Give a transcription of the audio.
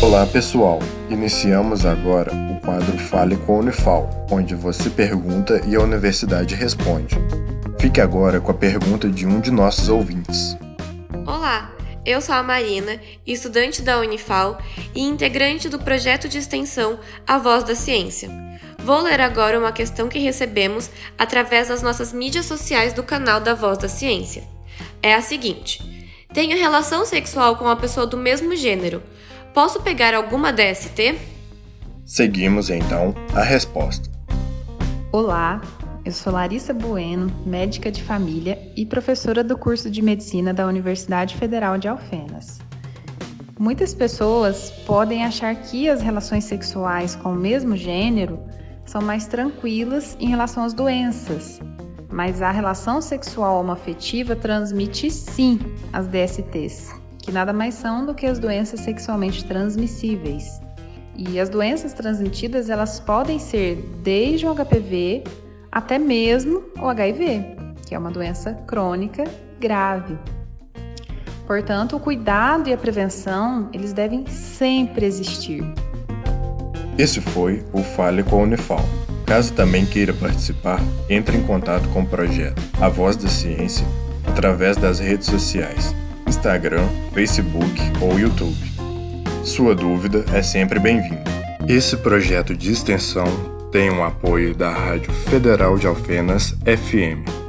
Olá pessoal, iniciamos agora o quadro Fale com a Unifal, onde você pergunta e a universidade responde. Fique agora com a pergunta de um de nossos ouvintes. Olá, eu sou a Marina, estudante da Unifal e integrante do projeto de extensão A Voz da Ciência. Vou ler agora uma questão que recebemos através das nossas mídias sociais do canal da Voz da Ciência. É a seguinte: Tenho relação sexual com uma pessoa do mesmo gênero Posso pegar alguma DST? Seguimos então a resposta. Olá, eu sou Larissa Bueno, médica de família e professora do curso de medicina da Universidade Federal de Alfenas. Muitas pessoas podem achar que as relações sexuais com o mesmo gênero são mais tranquilas em relação às doenças, mas a relação sexual homoafetiva transmite sim as DSTs, que nada mais são do que as doenças sexualmente transmissíveis. E as doenças transmitidas, elas podem ser desde o HPV até mesmo o HIV, que é uma doença crônica grave. Portanto, o cuidado e a prevenção, eles devem sempre existir. Esse foi o Fale com a Unifal. Caso também queira participar, entre em contato com o projeto A Voz da Ciência através das redes sociais Instagram, Facebook ou YouTube. Sua dúvida é sempre bem-vinda. Esse projeto de extensão tem o um apoio da Rádio Federal de Alfenas FM